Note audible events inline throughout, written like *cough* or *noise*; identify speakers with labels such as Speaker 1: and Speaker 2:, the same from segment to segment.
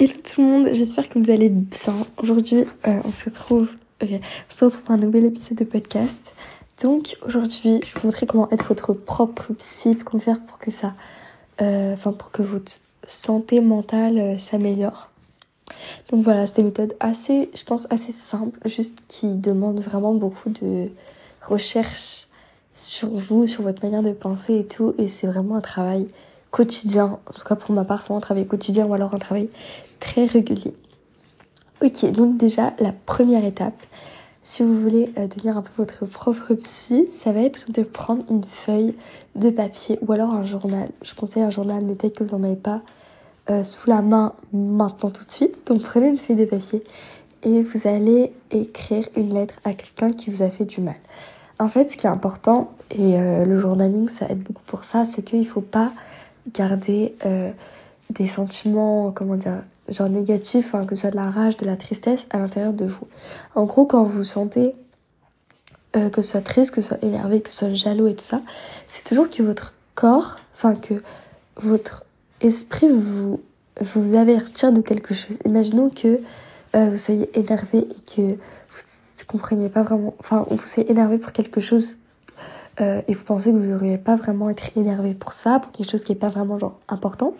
Speaker 1: Hello tout le monde, j'espère que vous allez bien. Aujourd'hui, euh, on se retrouve, ok, on se retrouve pour un nouvel épisode de podcast. Donc aujourd'hui, je vais vous montrer comment être votre propre psy, comment faire pour que ça, euh, enfin pour que votre santé mentale euh, s'améliore. Donc voilà, c'est une méthode assez, je pense, assez simple, juste qui demande vraiment beaucoup de recherche sur vous, sur votre manière de penser et tout. Et c'est vraiment un travail quotidien, en tout cas pour ma part, c'est un travail quotidien ou alors un travail très régulier. Ok, donc déjà, la première étape, si vous voulez euh, devenir un peu votre propre psy, ça va être de prendre une feuille de papier ou alors un journal. Je conseille un journal, mais peut-être que vous n'en avez pas euh, sous la main maintenant tout de suite. Donc prenez une feuille de papier et vous allez écrire une lettre à quelqu'un qui vous a fait du mal. En fait, ce qui est important, et euh, le journaling, ça aide beaucoup pour ça, c'est qu'il ne faut pas garder euh, des sentiments, comment dire, genre négatifs, que ce soit de la rage, de la tristesse à l'intérieur de vous. En gros, quand vous sentez euh, que ce soit triste, que ce soit énervé, que ce soit jaloux et tout ça, c'est toujours que votre corps, enfin que votre esprit vous, vous avertir de quelque chose. Imaginons que euh, vous soyez énervé et que vous compreniez pas vraiment, enfin vous soyez énervé pour quelque chose euh, et vous pensez que vous n'auriez pas vraiment être énervé pour ça, pour quelque chose qui n'est pas vraiment genre important,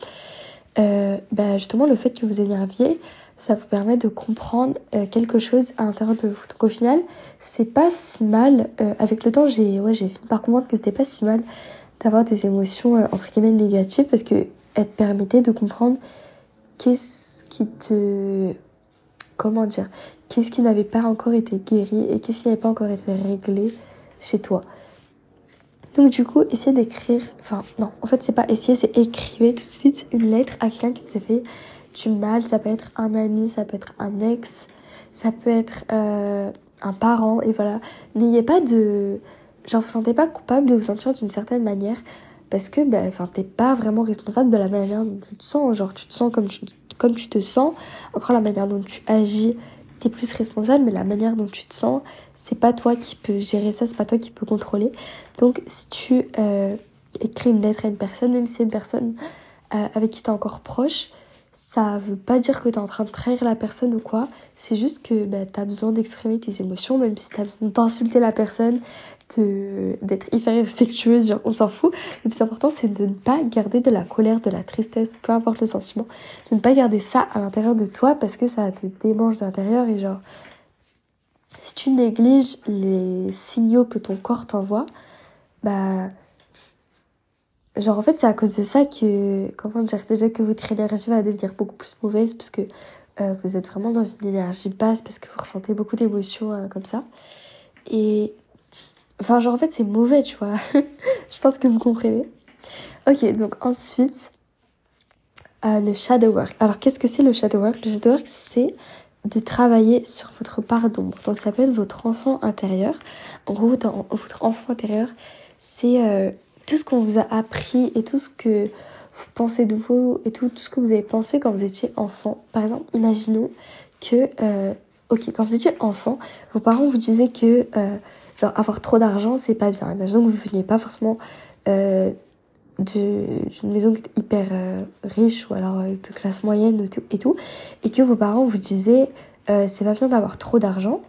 Speaker 1: euh, bah justement le fait que vous énerviez, ça vous permet de comprendre euh, quelque chose à l'intérieur de vous. Donc au final, c'est pas si mal. Euh, avec le temps, j'ai ouais, j'ai fini par comprendre que c'était pas si mal d'avoir des émotions entre guillemets négatives parce que elles te permettait de comprendre qu'est-ce qui te comment dire qu'est-ce qui n'avait pas encore été guéri et qu'est-ce qui n'avait pas encore été réglé chez toi. Donc du coup, essayez d'écrire, enfin non, en fait c'est pas essayer, c'est écrivez tout de suite une lettre à quelqu'un qui vous a fait du mal. Ça peut être un ami, ça peut être un ex, ça peut être euh, un parent. Et voilà, n'ayez pas de, genre vous sentez pas coupable de vous sentir d'une certaine manière parce que ben, enfin t'es pas vraiment responsable de la manière dont tu te sens. Genre tu te sens comme tu, comme tu te sens. Encore la manière dont tu agis, t'es plus responsable, mais la manière dont tu te sens c'est pas toi qui peux gérer ça, c'est pas toi qui peux contrôler. Donc si tu euh, écris une lettre à une personne, même si c'est une personne euh, avec qui tu es encore proche, ça veut pas dire que tu es en train de trahir la personne ou quoi. C'est juste que bah, tu as besoin d'exprimer tes émotions, même si tu as besoin d'insulter la personne, d'être hyper respectueuse, genre on s'en fout. Le plus important, c'est de ne pas garder de la colère, de la tristesse, peu importe le sentiment, de ne pas garder ça à l'intérieur de toi parce que ça te démange d'intérieur et genre si tu négliges les signaux que ton corps t'envoie, bah genre en fait c'est à cause de ça que comment dire déjà que votre énergie va devenir beaucoup plus mauvaise parce que euh, vous êtes vraiment dans une énergie basse parce que vous ressentez beaucoup d'émotions euh, comme ça. Et enfin genre en fait c'est mauvais tu vois. *laughs* Je pense que vous comprenez. Ok donc ensuite euh, le shadow work. Alors qu'est-ce que c'est le shadow work? Le shadow work c'est de travailler sur votre part d'ombre. Donc ça peut être votre enfant intérieur. En gros, votre enfant intérieur, c'est euh, tout ce qu'on vous a appris et tout ce que vous pensez de vous et tout, tout ce que vous avez pensé quand vous étiez enfant. Par exemple, imaginons que, euh, ok, quand vous étiez enfant, vos parents vous disaient que euh, genre avoir trop d'argent, c'est pas bien. Imaginons que vous veniez pas forcément d'une maison hyper riche ou alors de classe moyenne et tout, et que vos parents vous disaient c'est pas bien d'avoir trop d'argent,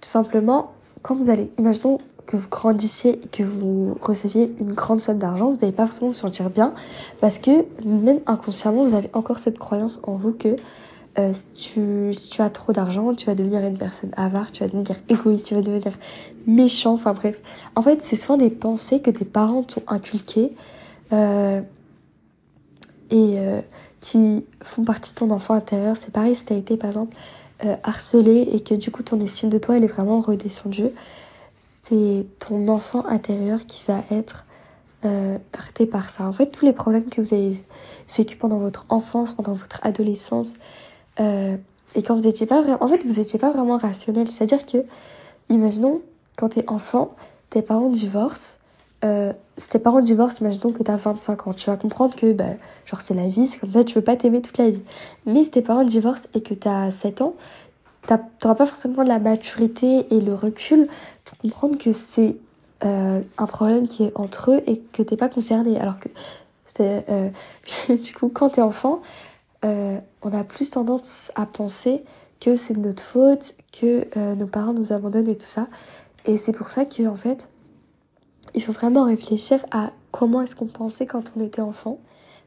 Speaker 1: tout simplement, quand vous allez, imaginons que vous grandissiez et que vous receviez une grande somme d'argent, vous n'allez pas forcément vous sentir bien parce que même inconsciemment, vous avez encore cette croyance en vous que euh, si, tu, si tu as trop d'argent, tu vas devenir une personne avare, tu vas devenir égoïste, tu vas devenir méchant, enfin bref. En fait, c'est souvent des pensées que tes parents t'ont inculquées euh, et euh, qui font partie de ton enfant intérieur. C'est pareil si tu as été par exemple harcelé et que du coup ton estime de toi elle est vraiment redescendue. C'est ton enfant intérieur qui va être euh, heurté par ça. En fait, tous les problèmes que vous avez vécu pendant votre enfance, pendant votre adolescence, euh, et quand vous étiez pas vraiment, en fait, vous étiez pas vraiment rationnel. C'est-à-dire que, imaginons, quand t'es enfant, tes parents divorcent. Euh, si tes parents divorcent, imaginons que t'as 25 ans. Tu vas comprendre que, bah, genre, c'est la vie, c'est comme ça, tu peux pas t'aimer toute la vie. Mais si tes parents divorcent et que t'as 7 ans, t'auras pas forcément la maturité et le recul pour comprendre que c'est euh, un problème qui est entre eux et que t'es pas concerné. Alors que euh, *laughs* du coup, quand t'es enfant, euh, on a plus tendance à penser que c'est de notre faute, que nos parents nous abandonnent et tout ça. Et c'est pour ça qu'en fait, il faut vraiment réfléchir à comment est-ce qu'on pensait quand on était enfant.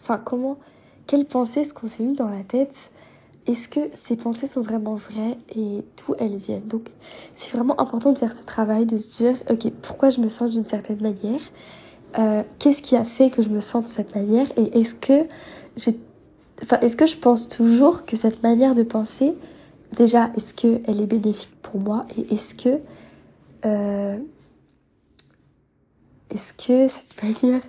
Speaker 1: Enfin, comment, quelles pensées est-ce qu'on s'est mis dans la tête Est-ce que ces pensées sont vraiment vraies et d'où elles viennent? Donc, c'est vraiment important de faire ce travail, de se dire, ok, pourquoi je me sens d'une certaine manière? Euh, Qu'est-ce qui a fait que je me sens de cette manière? Et est-ce que j'ai, enfin, est-ce que je pense toujours que cette manière de penser, déjà, est-ce qu'elle est bénéfique pour moi? Et est-ce que euh, est-ce que cette *laughs* manière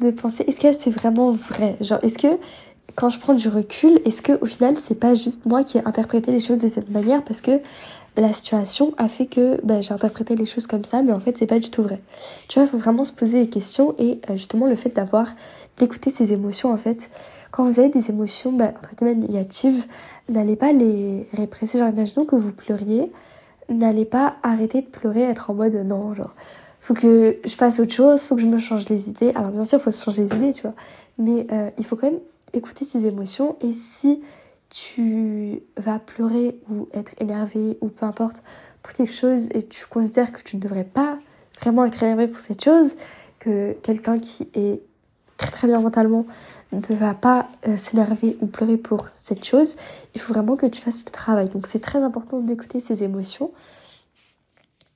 Speaker 1: de penser, est-ce que c'est vraiment vrai? Genre, est-ce que quand je prends du recul, est-ce que au final c'est pas juste moi qui ai interprété les choses de cette manière parce que la situation a fait que bah, j'ai interprété les choses comme ça, mais en fait c'est pas du tout vrai. Tu vois, il faut vraiment se poser des questions et euh, justement le fait d'avoir d'écouter ses émotions en fait. Quand vous avez des émotions bah, entre guillemets négatives, n'allez pas les répresser. Genre imaginons que vous pleuriez, n'allez pas arrêter de pleurer, être en mode non, genre faut que je fasse autre chose, faut que je me change les idées. Alors bien sûr, il faut se changer les idées, tu vois, mais euh, il faut quand même écouter ses émotions et si tu vas pleurer ou être énervé ou peu importe pour quelque chose et tu considères que tu ne devrais pas vraiment être énervé pour cette chose, que quelqu'un qui est très très bien mentalement ne va pas euh, s'énerver ou pleurer pour cette chose, il faut vraiment que tu fasses le travail. Donc c'est très important d'écouter ses émotions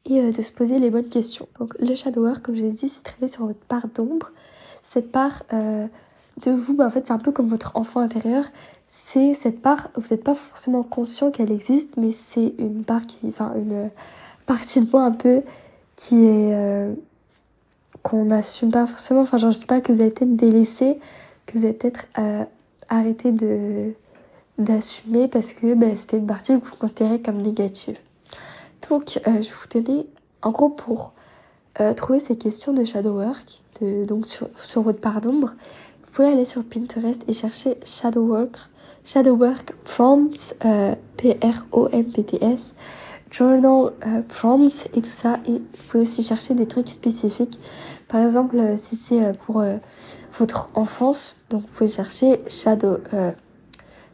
Speaker 1: et euh, de se poser les bonnes questions. Donc le shadow work, comme je l'ai dit, c'est travailler sur votre part d'ombre. Cette part euh, de vous, bah, en fait c'est un peu comme votre enfant intérieur. C'est cette part, vous n'êtes pas forcément conscient qu'elle existe, mais c'est une part qui, enfin une partie de vous un peu qui est qu'on n'assume pas forcément. Enfin, genre, je sais pas que vous avez été délaissé que vous avez peut-être euh, arrêté de d'assumer parce que ben, c'était une partie que vous considérez comme négative. Donc, euh, je vous tenais, en gros, pour euh, trouver ces questions de shadow work, donc sur, sur votre part d'ombre, vous pouvez aller sur Pinterest et chercher shadow work, shadow work prompts, P-R-O-M-P-T-S, journal prompts et tout ça. Et vous pouvez aussi chercher des trucs spécifiques. Par exemple, si c'est pour votre enfance. Donc vous pouvez chercher Shadow, euh,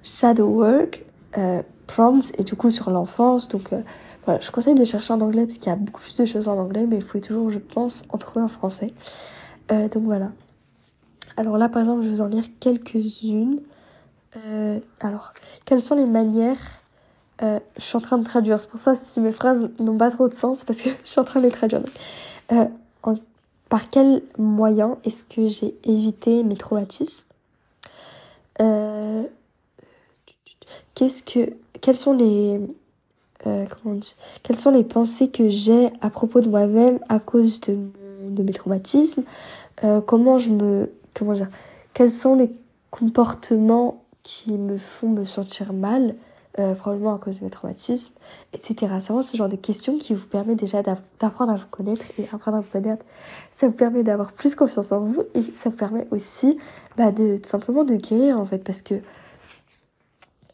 Speaker 1: shadow Work, euh, Prompts, et du coup sur l'enfance. Donc euh, voilà, je conseille de chercher en anglais parce qu'il y a beaucoup plus de choses en anglais, mais vous pouvez toujours, je pense, en trouver en français. Euh, donc voilà. Alors là, par exemple, je vais vous en lire quelques-unes. alors, quelles sont les manières je suis en train de traduire, c'est pour ça si mes phrases n'ont pas trop de sens parce que *laughs* je suis en train de les traduire. en par quel moyen est-ce que j'ai évité mes traumatismes euh, Qu'est-ce que, quelles sont les, euh, comment on dit, quelles sont les pensées que j'ai à propos de moi-même à cause de, mes traumatismes euh, Comment je me, comment dire, quels sont les comportements qui me font me sentir mal euh, probablement à cause de mes traumatismes, etc. C'est vraiment ce genre de questions qui vous permet déjà d'apprendre à vous connaître et apprendre à vous connaître. Ça vous permet d'avoir plus confiance en vous et ça vous permet aussi bah, de tout simplement de guérir en fait parce que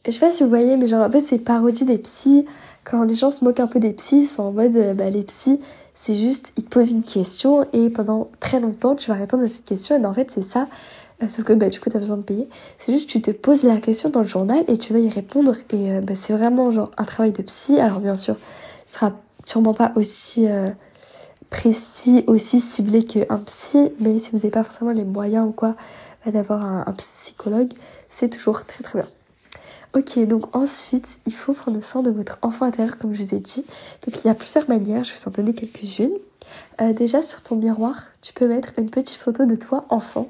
Speaker 1: je sais pas si vous voyez mais genre un peu ces parodies des psys quand les gens se moquent un peu des psys ils sont en mode euh, bah les psys c'est juste ils te posent une question et pendant très longtemps tu vas répondre à cette question et ben, en fait c'est ça euh, sauf que bah, du coup, tu as besoin de payer. C'est juste tu te poses la question dans le journal et tu vas y répondre. Et euh, bah, c'est vraiment genre un travail de psy. Alors bien sûr, ce sera sûrement pas aussi euh, précis, aussi ciblé qu'un psy. Mais si vous n'avez pas forcément les moyens ou quoi bah, d'avoir un, psychologue, c'est toujours très très bien. Ok, donc ensuite, il faut prendre soin de votre enfant intérieur, comme je vous ai dit. Donc il y a plusieurs manières, je vais vous en donner quelques-unes. déjà sur ton miroir, tu peux mettre une petite photo de toi enfant.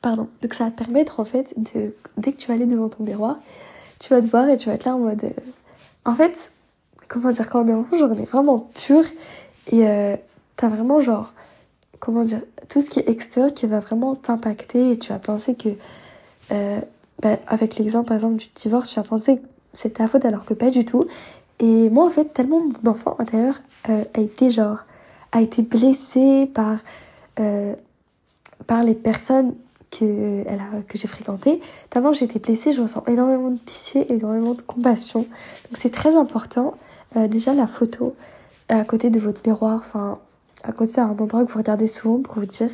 Speaker 1: Pardon. Donc ça va te permettre en fait de dès que tu vas aller devant ton miroir, tu vas te voir et tu vas être là en mode. Euh, en fait, comment dire quand on est enfant, genre on est vraiment pur et euh, t'as vraiment genre comment dire tout ce qui est extérieur qui va vraiment t'impacter et tu vas penser que euh, bah, avec l'exemple par exemple du divorce, tu vas penser que c'est ta faute alors que pas du tout. Et moi en fait tellement mon enfant intérieur euh, a été genre a été blessé par par les personnes que, elle que j'ai fréquenté, tellement j'ai été blessée, je ressens énormément de pitié, énormément de compassion. Donc c'est très important. Euh, déjà la photo à côté de votre miroir, enfin à côté d'un endroit que vous regardez souvent pour vous dire,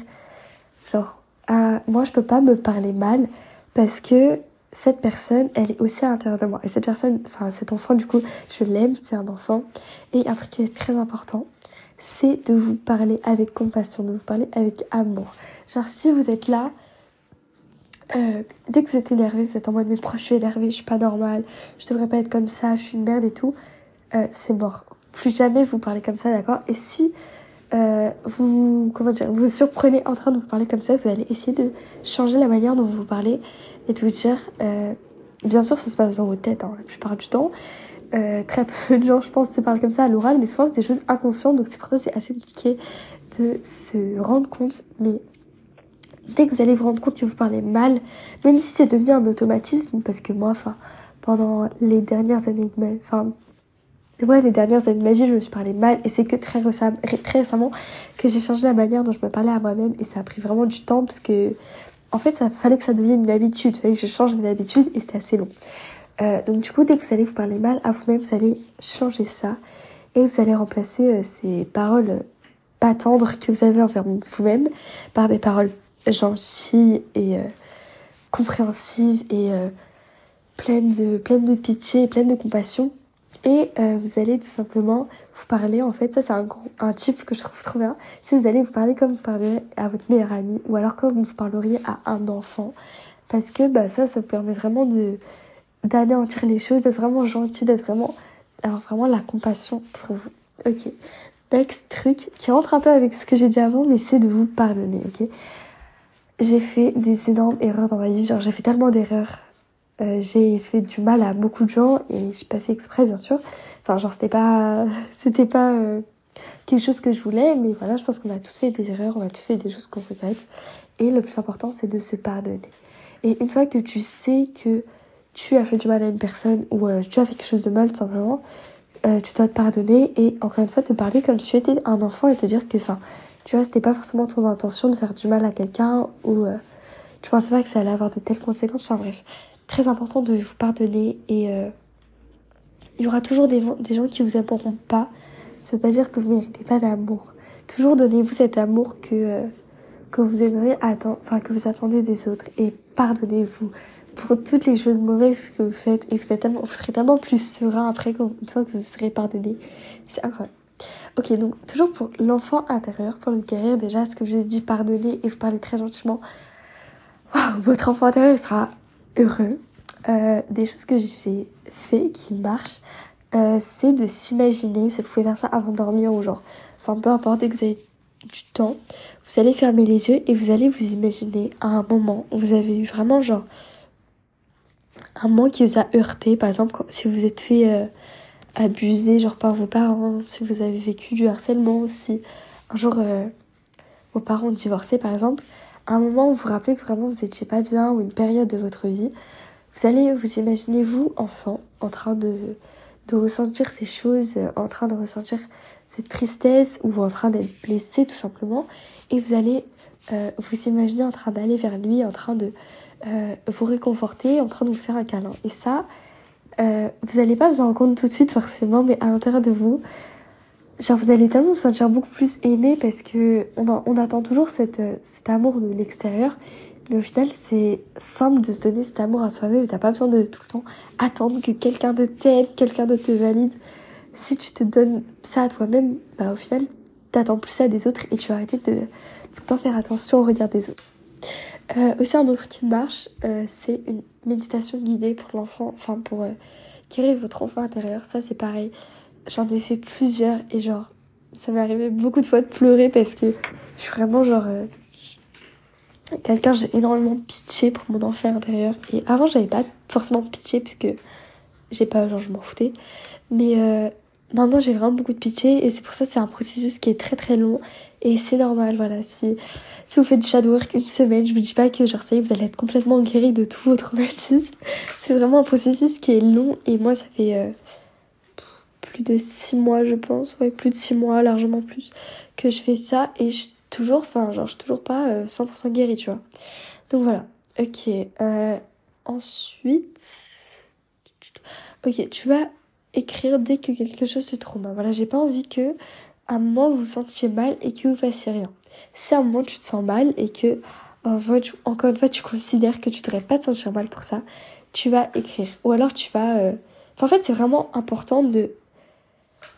Speaker 1: genre, ah, moi je peux pas me parler mal parce que cette personne, elle est aussi à l'intérieur de moi. Et cette personne, enfin cet enfant, du coup, je l'aime, c'est un enfant. Et un truc qui est très important, c'est de vous parler avec compassion, de vous parler avec amour. Genre si vous êtes là, euh, dès que vous êtes énervé, vous êtes en mode mais pourquoi je suis énervé, je suis pas normale, je devrais pas être comme ça, je suis une merde et tout, euh, c'est mort. Plus jamais vous parlez comme ça, d'accord? Et si euh, vous, comment dire, vous surprenez en train de vous parler comme ça, vous allez essayer de changer la manière dont vous vous parlez et de vous dire, euh, bien sûr, ça se passe dans vos têtes hein, la plupart du temps. Euh, très *laughs* peu de gens, je pense, se parlent comme ça à l'oral, mais souvent c'est des choses inconscientes, donc c'est pour ça c'est assez compliqué de se rendre compte. Mais dès que vous allez vous rendre compte que vous parlez mal, même si c'est devenu un automatisme, parce que moi, enfin, pendant les dernières années de ma, enfin, ouais, les dernières années de ma vie, je me suis parlé mal. Et c'est que très, récemment, très récemment que j'ai changé la manière dont je me parlais à moi-même. Et ça a pris vraiment du temps parce que, en fait, ça fallait que ça devienne une habitude, il fallait que je change mes habitudes et c'était assez long. Euh, donc du coup, dès que vous allez vous parler mal à vous-même, vous allez changer ça et vous allez remplacer euh, ces paroles pas tendres que vous avez envers vous-même par des paroles gentilles et euh, compréhensives et euh, pleines de pleines de pitié et pleines de compassion et euh, vous allez tout simplement vous parler, en fait, ça c'est un, un type que je trouve trop bien, si vous allez vous parler comme vous parlez à votre meilleur ami, ou alors comme vous parleriez à un enfant, parce que bah, ça, ça vous permet vraiment de d'anéantir les choses, d'être vraiment gentil, d'être vraiment, avoir vraiment la compassion pour vous. Ok. Next truc qui rentre un peu avec ce que j'ai dit avant, mais c'est de vous pardonner, ok? J'ai fait des énormes erreurs dans ma vie, genre j'ai fait tellement d'erreurs euh, j'ai fait du mal à beaucoup de gens et j'ai pas fait exprès bien sûr. Enfin genre c'était pas *laughs* c'était pas euh, quelque chose que je voulais mais voilà, je pense qu'on a tous fait des erreurs, on a tous fait des choses qu'on regrette et le plus important c'est de se pardonner. Et une fois que tu sais que tu as fait du mal à une personne ou euh, tu as fait quelque chose de mal tout simplement, tu dois te pardonner et encore une fois te parler comme si tu étais un enfant et te dire que enfin tu vois c'était pas forcément ton intention de faire du mal à quelqu'un ou tu pensais pas que ça allait avoir de telles conséquences. Enfin bref, très important de vous pardonner et euh, il y aura toujours des, gens qui vous aimeront pas. Ça veut pas dire que vous méritez pas d'amour. Toujours donnez-vous cet amour que, euh, que vous aimeriez attendre, enfin que vous attendez des autres et pardonnez-vous pour toutes les choses mauvaises que vous faites et vous serez tellement plus serein après une fois que vous serez pardonné. C'est incroyable. Ok, donc toujours pour l'enfant intérieur, pour le guérir, déjà, ce que je vous ai dit, pardonner et vous parler très gentiment. Waouh, votre enfant intérieur sera heureux. Euh, des choses que j'ai fait qui marchent, euh, c'est de s'imaginer, vous pouvez faire ça avant de dormir ou genre, enfin peu importe, dès que vous avez du temps, vous allez fermer les yeux et vous allez vous imaginer à un moment où vous avez eu vraiment genre un moment qui vous a heurté, par exemple si vous êtes fait euh, abuser genre par vos parents, si vous avez vécu du harcèlement, si un jour vos parents ont divorcé par exemple, un moment où vous vous rappelez que vraiment vous étiez pas bien ou une période de votre vie, vous allez vous imaginer vous, enfant, en train de, de ressentir ces choses, euh, en train de ressentir cette tristesse ou en train d'être blessé tout simplement. Et vous allez euh, vous imaginer en train d'aller vers lui, en train de euh, vous réconforter, en train de vous faire un câlin. Et ça, euh, vous n'allez pas vous en rendre compte tout de suite forcément, mais à l'intérieur de vous, genre vous allez tellement vous sentir beaucoup plus aimé parce que on, on attend toujours cette, euh, cet amour de l'extérieur. Mais au final, c'est simple de se donner cet amour à soi-même. T'as pas besoin de tout le temps attendre que quelqu'un de t'aime, quelqu'un de te valide. Si tu te donnes ça à toi-même, bah au final, t'attends plus ça des autres et tu vas arrêter de tout le temps faire attention au regard des autres. Euh, aussi un autre qui marche, euh, c'est une méditation guidée pour l'enfant, enfin pour guérir votre enfant intérieur. Ça c'est pareil. J'en ai fait plusieurs et genre, ça m'est arrivé beaucoup de fois de pleurer parce que je suis vraiment genre... Euh, quelqu'un, j'ai énormément pitié pour mon enfant intérieur. Et avant, j'avais pas forcément pitié puisque j'ai pas, genre, je m'en foutais. Mais euh, maintenant, j'ai vraiment beaucoup de pitié et c'est pour ça c'est un processus qui est très très long et c'est normal. Voilà, si si vous faites du shadow work une semaine, je vous dis pas que genre ça y est, vous allez être complètement guéri de tout votre *laughs* traumatisme. C'est vraiment un processus qui est long et moi, ça fait euh, plus de six mois, je pense, ouais, plus de six mois, largement plus, que je fais ça et je toujours, enfin, genre, je suis toujours pas 100% euh, guérie, tu vois. Donc voilà. Ok. Euh, ensuite, ok, tu vas écrire dès que quelque chose se trouve. Voilà, j'ai pas envie que à un moment vous vous sentiez mal et que vous fassiez rien. Si à un moment tu te sens mal et que encore une fois, tu considères que tu devrais pas te sentir mal pour ça, tu vas écrire. Ou alors tu vas... Euh, en fait, c'est vraiment important de...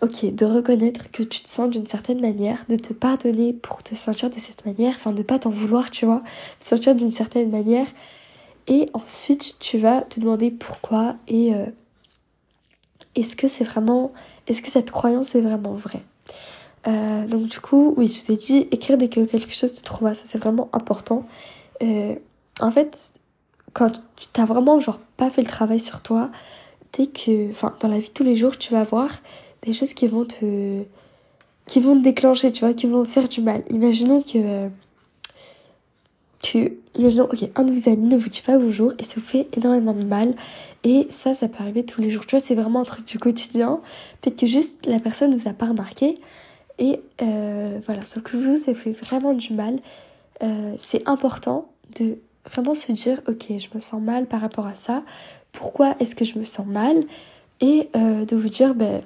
Speaker 1: Ok, de reconnaître que tu te sens d'une certaine manière, de te pardonner pour te sentir de cette manière, enfin de pas t'en vouloir, tu vois, te sentir d'une certaine manière. Et ensuite, tu vas te demander pourquoi et euh, est-ce que c'est vraiment, est-ce que cette croyance est vraiment vraie? Euh, donc du coup, oui, je vous ai dit, écrire dès que quelque chose te trouve, ça c'est vraiment important. Euh, en fait, quand tu t'as vraiment genre pas fait le travail sur toi, dès que, enfin, dans la vie de tous les jours, tu vas voir des choses qui vont te, qui vont te déclencher, tu vois, qui vont te faire du mal. Imaginons que, tu, imaginons, ok, un de vos amis ne vous dit pas bonjour et ça vous fait énormément de mal. Et ça, ça peut arriver tous les jours. Tu vois, c'est vraiment un truc du quotidien. Peut-être que juste la personne ne vous a pas remarqué. Et euh, voilà, sauf que vous, ça fait vraiment du mal. Euh, c'est important de vraiment se dire, ok, je me sens mal par rapport à ça. Pourquoi est-ce que je me sens mal? Et euh, de vous dire, ben,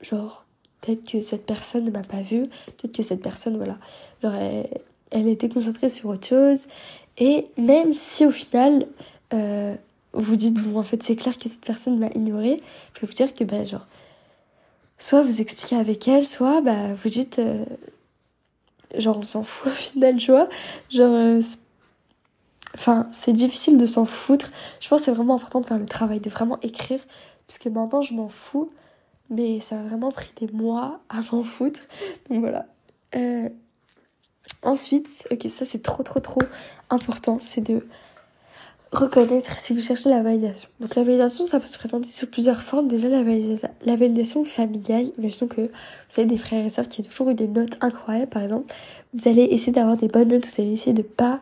Speaker 1: genre, peut-être que cette personne ne m'a pas vu, peut-être que cette personne, voilà, genre, elle, était concentrée sur autre chose. Et même si au final, vous dites, bon, en fait, c'est clair que cette personne m'a ignoré, je peux vous dire que, ben, genre, soit vous expliquez avec elle, soit bah, vous dites, euh, genre on s'en fout *laughs* au final, tu vois. Genre, euh, enfin, c'est difficile de s'en foutre. Je pense que c'est vraiment important de faire le travail, de vraiment écrire, puisque maintenant je m'en fous, mais ça a vraiment pris des mois à m'en foutre. Donc voilà. Euh, ensuite, ok, ça c'est trop trop trop important, c'est de reconnaître si vous cherchez la validation. Donc la validation, ça peut se présenter sous plusieurs formes. Déjà la, la validation familiale, imaginons que vous avez des frères et sœurs qui ont toujours eu des notes incroyables par exemple. Vous allez essayer d'avoir des bonnes notes, vous allez essayer de pas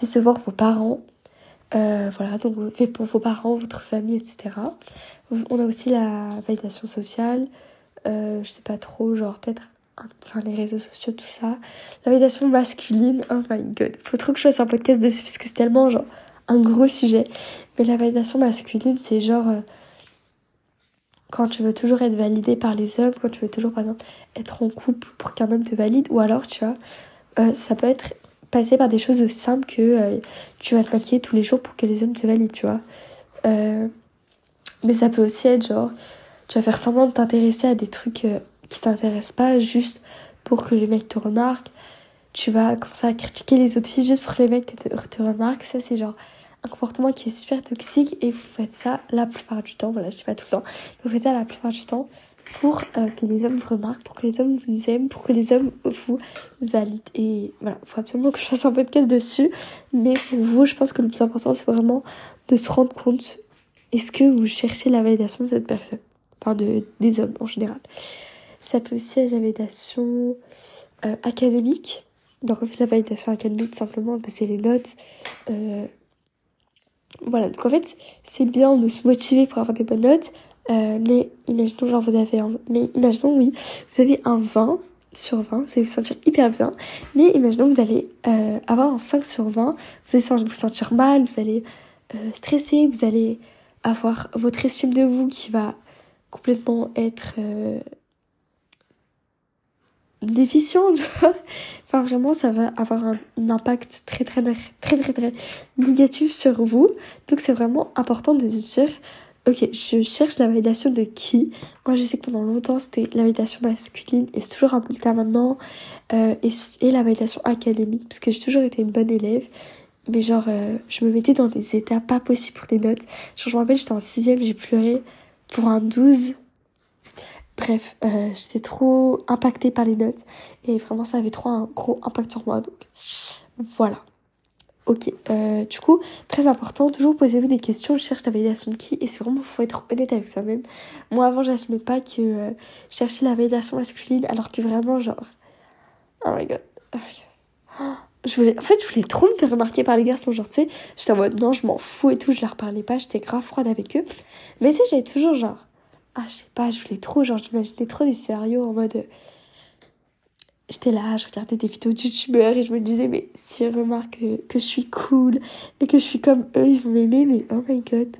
Speaker 1: décevoir vos parents. Euh, voilà, donc faites pour vos parents, votre famille, etc. On a aussi la validation sociale, euh, je sais pas trop, genre peut-être enfin les réseaux sociaux, tout ça. La validation masculine, oh my god, faut trop que je fasse un podcast dessus parce que c'est tellement genre un gros sujet. Mais la validation masculine, c'est genre euh, quand tu veux toujours être validé par les hommes, quand tu veux toujours par exemple être en couple pour qu'un homme te valide, ou alors tu vois, euh, ça peut être passé par des choses simples que euh, tu vas te maquiller tous les jours pour que les hommes te valident, tu vois. mais ça peut aussi être genre, tu vas faire semblant de t'intéresser à des trucs qui t'intéressent pas juste pour que les mecs te remarquent. Tu vas commencer à critiquer les autres filles juste pour que les mecs te, te remarquent. Ça, c'est genre un comportement qui est super toxique et vous faites ça la plupart du temps, voilà, je dis pas tout le temps, vous faites ça la plupart du temps pour euh, que les hommes vous remarquent, pour que les hommes vous aiment, pour que les hommes vous valident. Et voilà, il faut absolument que je fasse un podcast dessus. Mais pour vous, je pense que le plus important, c'est vraiment de se rendre compte est-ce que vous cherchez la validation de cette personne? Enfin, de, des hommes en général. Ça peut aussi être la validation euh, académique. Donc, en fait, la validation académique, tout simplement, c'est les notes. Euh, voilà, donc en fait, c'est bien de se motiver pour avoir des bonnes notes, euh, mais imaginons, genre, vous avez un... Imaginons, oui, vous avez un 20 sur 20, vous allez vous sentir hyper bien, mais imaginons vous allez euh, avoir un 5 sur 20, vous allez vous sentir mal, vous allez euh, stresser, vous allez avoir votre estime de vous qui va complètement être déficient, Enfin, vraiment, ça va avoir un, impact très, très, très, très, très, négatif sur vous. Donc, c'est vraiment important de dire, ok, je cherche la validation de qui? Moi, je sais que pendant longtemps, c'était la validation masculine, et c'est toujours un peu le cas maintenant, euh, et, la validation académique, parce que j'ai toujours été une bonne élève. Mais genre, euh, je me mettais dans des états pas possibles pour les notes. Genre, je me rappelle, j'étais en sixième, j'ai pleuré pour un 12 Bref, euh, j'étais trop impactée par les notes et vraiment ça avait trop un gros impact sur moi. Donc voilà. Ok, euh, du coup, très important, toujours posez-vous des questions, je cherche la validation de qui et c'est vraiment, faut être honnête avec soi-même. Moi avant, j'assumais pas que euh, je cherchais la validation masculine alors que vraiment, genre, oh my god. Je voulais, en fait, je voulais trop me faire remarquer par les garçons, genre, tu sais, j'étais en mode non, je m'en fous et tout, je leur parlais pas, j'étais grave froide avec eux. Mais tu sais, j'avais toujours genre, ah, je sais pas, je voulais trop, genre, j'imaginais trop des scénarios en mode. J'étais là, je regardais des vidéos de youtubeurs et je me disais, mais s'ils remarquent que, que, je suis cool et que je suis comme eux, ils vont m'aimer, mais oh my god.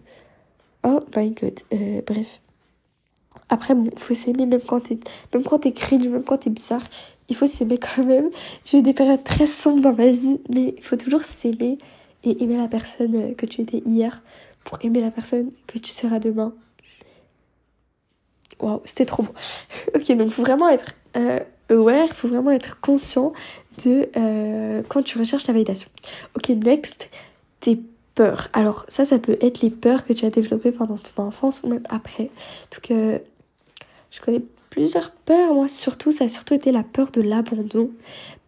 Speaker 1: Oh my god. Euh, bref. après, bon, faut s'aimer même quand t'es, même quand t'es cringe, même quand t'es bizarre. Il faut s'aimer quand même. J'ai eu des périodes très sombres dans ma vie, mais il faut toujours s'aimer et aimer la personne euh, que tu étais hier pour aimer la personne que tu seras demain. Waouh, c'était trop beau. *laughs* ok, donc faut vraiment être euh, aware, faut vraiment être conscient de euh, quand tu recherches la validation. Ok, next, tes peurs. Alors ça, ça peut être les peurs que tu as développées pendant ton enfance ou même après. Donc euh, je connais plusieurs peurs. Moi, surtout, ça a surtout été la peur de l'abandon.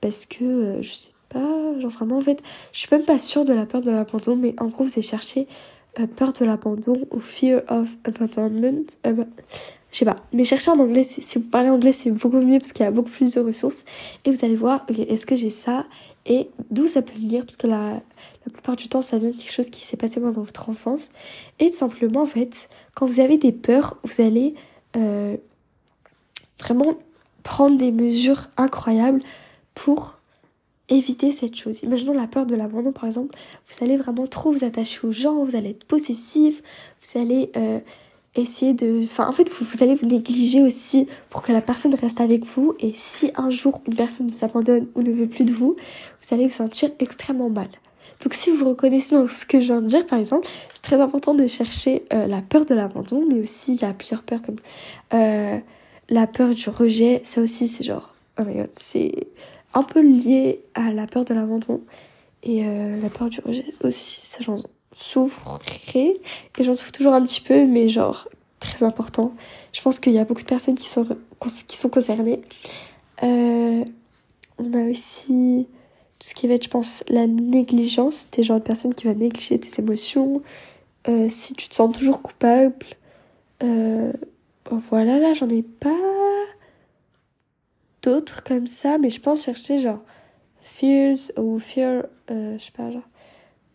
Speaker 1: Parce que, euh, je sais pas, genre vraiment, en fait, je suis même pas sûre de la peur de l'abandon. Mais en gros, vous avez cherché euh, peur de l'abandon ou fear of abandonment. Euh, bah, je sais pas. Mais cherchez en anglais, si vous parlez anglais, c'est beaucoup mieux parce qu'il y a beaucoup plus de ressources. Et vous allez voir, ok, est-ce que j'ai ça? Et d'où ça peut venir? Parce que la, la plupart du temps, ça vient de quelque chose qui s'est passé pendant votre enfance. Et tout simplement, en fait, quand vous avez des peurs, vous allez euh, vraiment prendre des mesures incroyables pour éviter cette chose. Imaginons la peur de l'abandon par exemple. Vous allez vraiment trop vous attacher aux gens, vous allez être possessif, vous allez euh, essayer de... Enfin en fait vous, vous, allez vous négliger aussi pour que la personne reste avec vous et si un jour une personne vous abandonne ou ne veut plus de vous, vous allez vous sentir extrêmement mal. Donc si vous reconnaissez dans ce que je viens de dire par exemple, c'est très important de chercher euh, la peur de l'abandon mais aussi il y a plusieurs peurs comme euh, la peur du rejet, ça aussi c'est genre... Oh my god, c'est un peu lié à la peur de l'abandon et euh, la peur du rejet aussi. Ça j'en souffrais et j'en souffre toujours un petit peu mais genre très important. Je pense qu'il y a beaucoup de personnes qui sont qui sont concernées. Euh, on a aussi tout ce qui va être je pense la négligence. T'es genre de personne qui va négliger tes émotions. Euh, si tu te sens toujours coupable bon voilà là j'en ai pas d'autres comme ça, mais je pense chercher genre fears ou fear, euh, je sais pas, genre.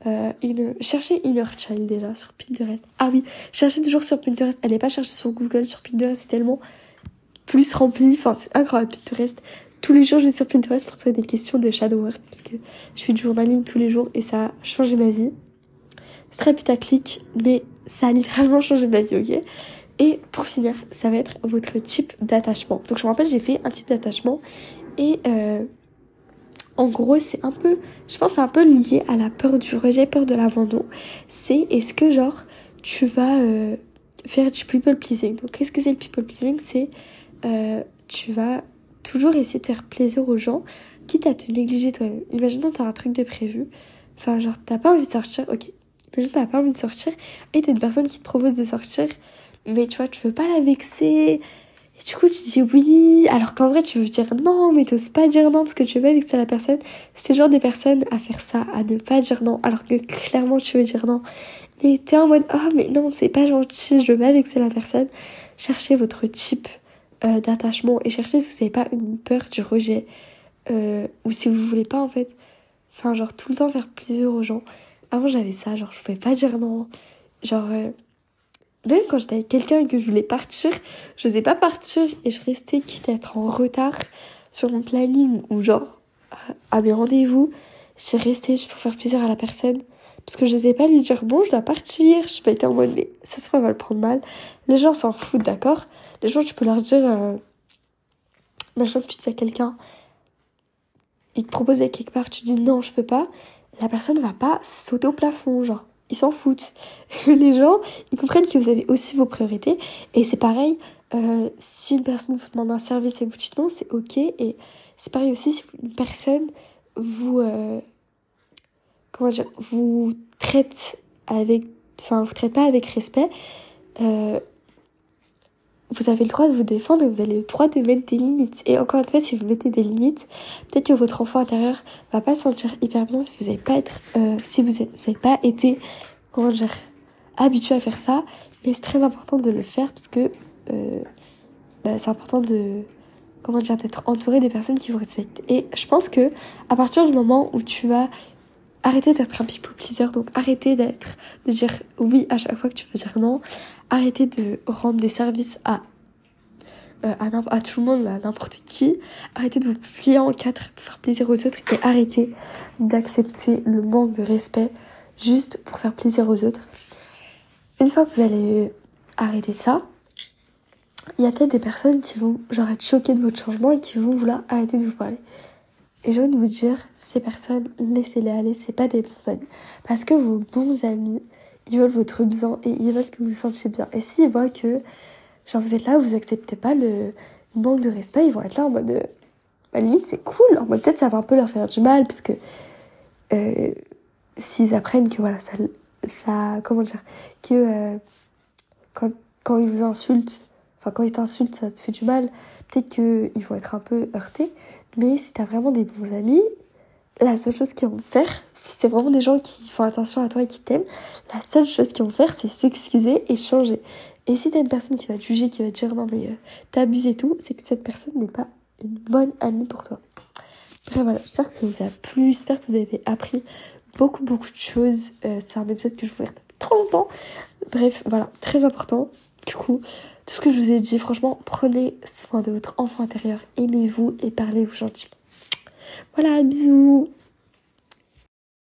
Speaker 1: Euh, inner, chercher Inner Child déjà sur Pinterest. Ah oui, cherchez toujours sur Pinterest. Allez pas chercher sur Google, sur Pinterest, c'est tellement plus rempli. Enfin, c'est incroyable Pinterest. Tous les jours, je vais sur Pinterest pour trouver des questions de shadow work parce que je suis du journaling tous les jours et ça a changé ma vie. C'est très putaclic, mais ça a littéralement changé ma vie, ok? Et pour finir, ça va être votre type d'attachement. Donc je me rappelle, j'ai fait un type d'attachement et euh, en gros, c'est un peu, je pense, c'est un peu lié à la peur du rejet, peur de l'abandon. C'est est-ce que genre tu vas euh, faire du people pleasing? Donc qu'est-ce que c'est le people pleasing? C'est euh, tu vas toujours essayer de faire plaisir aux gens, quitte à te négliger toi-même. Imaginons t'as un truc de prévu, enfin genre t'as pas envie de sortir, ok. Imaginons t'as pas envie de sortir et t'as une personne qui te propose de sortir mais tu vois, tu veux pas la vexer. Et du coup, tu dis oui, alors qu'en vrai, tu veux dire non, mais t'oses pas dire non parce que tu veux vexer la personne. C'est le genre des personnes à faire ça, à ne pas dire non, alors que clairement, tu veux dire non. Mais t'es en mode, oh, mais non, c'est pas gentil, je veux pas vexer la personne. Cherchez votre type euh, d'attachement et cherchez si vous n'avez pas une peur du rejet. Euh, ou si vous voulez pas, en fait, enfin, genre, tout le temps faire plaisir aux gens. Avant, j'avais ça, genre, je pouvais pas dire non. Genre, euh, même quand j'étais avec quelqu'un et que je voulais partir, je n'osais pas partir et je restais quitte à être en retard sur mon planning ou genre à mes rendez-vous. J'ai resté juste pour faire plaisir à la personne parce que je n'osais pas lui dire bon, je dois partir. Je été en mode mais ça se voit, va le prendre mal. Les gens s'en foutent, d'accord? Les gens, tu peux leur dire, euh, que tu dis à quelqu'un, il te propose quelque part, tu dis non, je peux pas. La personne va pas sauter au plafond, genre ils s'en foutent. *laughs* les gens, ils comprennent que vous avez aussi vos priorités. Et c'est pareil, euh, si une personne vous demande un service et vous dites non, c'est ok. Et c'est pareil aussi si une personne vous, euh, comment dire, vous traite avec, enfin, vous traite pas avec respect. Euh, vous avez le droit de vous défendre et vous avez le droit de mettre des limites. Et encore une fois, si vous mettez des limites, peut-être que votre enfant intérieur va pas se sentir hyper bien si vous n'avez pas être, euh, si vous n'avez pas été, comment dire, habitué à faire ça. Mais c'est très important de le faire parce que euh, bah, c'est important de, comment dire, d'être entouré des personnes qui vous respectent. Et je pense que à partir du moment où tu vas arrêter d'être un people pleaser, donc arrêter d'être, de dire oui à chaque fois que tu veux dire non, arrêter de rendre des services à, euh, à, à, tout le monde, à n'importe qui, arrêter de vous plier en quatre pour faire plaisir aux autres et arrêter d'accepter le manque de respect juste pour faire plaisir aux autres. Une fois que vous allez arrêter ça, il y a peut-être des personnes qui vont genre être choquées de votre changement et qui vont vouloir arrêter de vous parler. Et j'ai envie de vous dire, ces personnes, laissez-les aller, c'est pas des bons amis. Parce que vos bons amis, ils veulent votre bien et ils veulent que vous vous sentiez bien. Et s'ils voient que, genre, vous êtes là, vous acceptez pas le manque de respect, ils vont être là en mode, euh, bah, limite, c'est cool. En mode, peut-être ça va un peu leur faire du mal, parce que, euh, s'ils apprennent que, voilà, ça, ça, comment dire, que, euh, quand, quand ils vous insultent, enfin, quand ils t'insultent, ça te fait du mal, peut-être qu'ils vont être un peu heurtés. Mais si t'as vraiment des bons amis, la seule chose qu'ils vont faire, si c'est vraiment des gens qui font attention à toi et qui t'aiment, la seule chose qu'ils vont faire, c'est s'excuser et changer. Et si t'as une personne qui va te juger, qui va te dire non mais euh, t'abuses et tout, c'est que cette personne n'est pas une bonne amie pour toi. Bref voilà, j'espère que ça vous a plu, j'espère que vous avez appris beaucoup beaucoup de choses. Euh, c'est un épisode que je vous faire trop longtemps. Bref, voilà, très important. Du coup, tout ce que je vous ai dit, franchement, prenez soin de votre enfant intérieur, aimez-vous et parlez-vous gentiment. Voilà, bisous